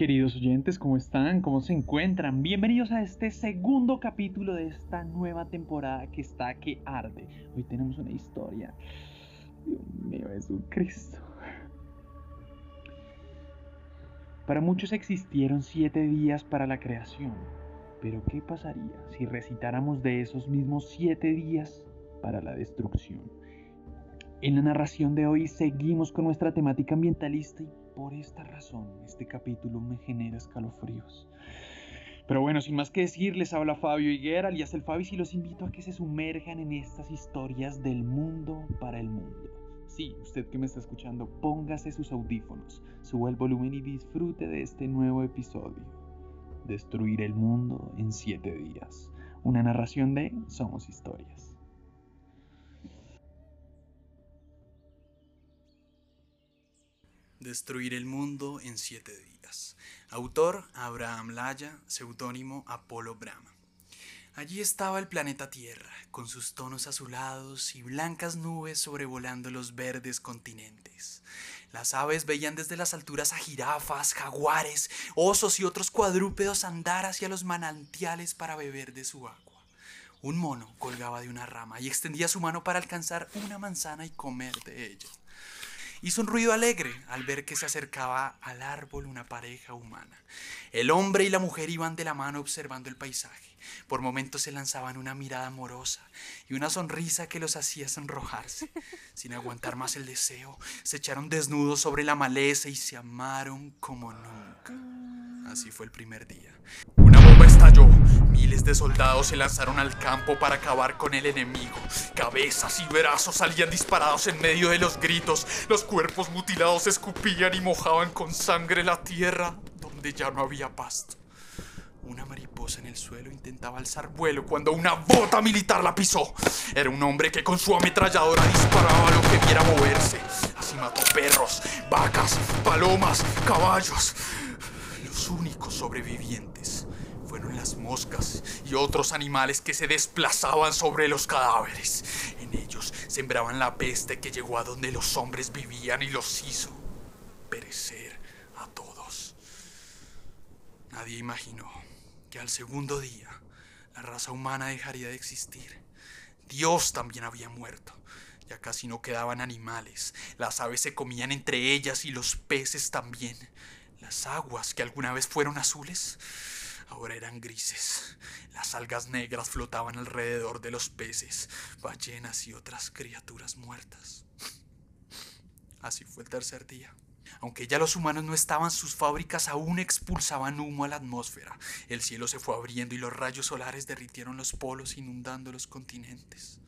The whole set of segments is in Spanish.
Queridos oyentes, ¿cómo están? ¿Cómo se encuentran? Bienvenidos a este segundo capítulo de esta nueva temporada que está que arde. Hoy tenemos una historia. Dios mío, Jesucristo. Para muchos existieron siete días para la creación, pero ¿qué pasaría si recitáramos de esos mismos siete días para la destrucción? En la narración de hoy seguimos con nuestra temática ambientalista y por esta razón este capítulo me genera escalofríos. Pero bueno, sin más que decir, les habla Fabio Higuera, alias el Fabi, y los invito a que se sumerjan en estas historias del mundo para el mundo. Sí, usted que me está escuchando, póngase sus audífonos, suba el volumen y disfrute de este nuevo episodio. Destruir el mundo en siete días. Una narración de Somos Historias. Destruir el mundo en siete días. Autor Abraham Laya, seudónimo Apolo Brahma. Allí estaba el planeta Tierra, con sus tonos azulados y blancas nubes sobrevolando los verdes continentes. Las aves veían desde las alturas a jirafas, jaguares, osos y otros cuadrúpedos andar hacia los manantiales para beber de su agua. Un mono colgaba de una rama y extendía su mano para alcanzar una manzana y comer de ella. Hizo un ruido alegre al ver que se acercaba al árbol una pareja humana. El hombre y la mujer iban de la mano observando el paisaje. Por momentos se lanzaban una mirada amorosa y una sonrisa que los hacía sonrojarse. Sin aguantar más el deseo, se echaron desnudos sobre la maleza y se amaron como nunca. Así fue el primer día. Una bomba estalló. Miles de soldados se lanzaron al campo para acabar con el enemigo. Cabezas y brazos salían disparados en medio de los gritos. Los cuerpos mutilados escupían y mojaban con sangre la tierra donde ya no había pasto. Una mariposa en el suelo intentaba alzar vuelo cuando una bota militar la pisó. Era un hombre que con su ametralladora disparaba lo que viera moverse. Así mató perros, vacas, palomas, caballos únicos sobrevivientes fueron las moscas y otros animales que se desplazaban sobre los cadáveres. Sembraban la peste que llegó a donde los hombres vivían y los hizo perecer a todos. Nadie imaginó que al segundo día la raza humana dejaría de existir. Dios también había muerto. Ya casi no quedaban animales. Las aves se comían entre ellas y los peces también. Las aguas que alguna vez fueron azules ahora eran grises. Las algas negras flotaban alrededor de los peces, ballenas y otras criaturas muertas. Así fue el tercer día. Aunque ya los humanos no estaban, sus fábricas aún expulsaban humo a la atmósfera. El cielo se fue abriendo y los rayos solares derritieron los polos inundando los continentes.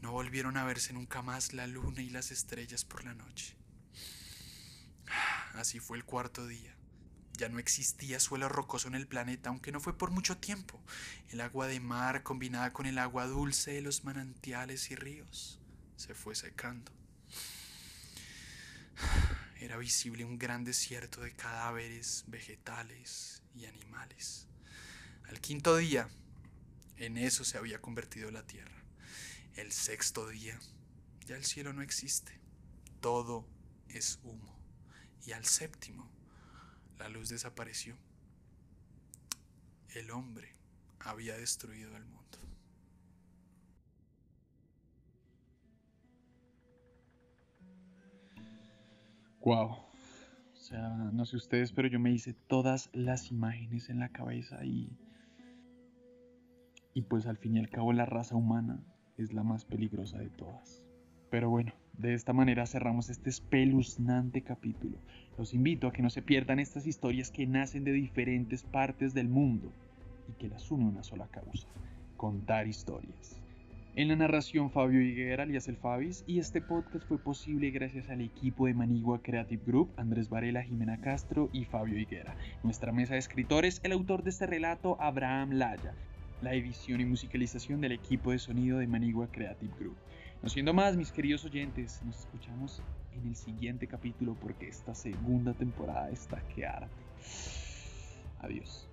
No volvieron a verse nunca más la luna y las estrellas por la noche. Así fue el cuarto día. Ya no existía suelo rocoso en el planeta, aunque no fue por mucho tiempo. El agua de mar combinada con el agua dulce de los manantiales y ríos se fue secando. Era visible un gran desierto de cadáveres, vegetales y animales. Al quinto día, en eso se había convertido la tierra. El sexto día, ya el cielo no existe. Todo es humo y al séptimo la luz desapareció. El hombre había destruido el mundo. Wow. O sea, no sé ustedes, pero yo me hice todas las imágenes en la cabeza y. Y pues al fin y al cabo la raza humana es la más peligrosa de todas. Pero bueno, de esta manera cerramos este espeluznante capítulo. Los invito a que no se pierdan estas historias que nacen de diferentes partes del mundo y que las une una sola causa, contar historias. En la narración Fabio Higuera, alias el Fabis, y este podcast fue posible gracias al equipo de Manigua Creative Group, Andrés Varela, Jimena Castro y Fabio Higuera. Nuestra mesa de escritores, el autor de este relato, Abraham Laya. La edición y musicalización del equipo de sonido de Manigua Creative Group. No siendo más, mis queridos oyentes, nos escuchamos en el siguiente capítulo porque esta segunda temporada está que arte. Adiós.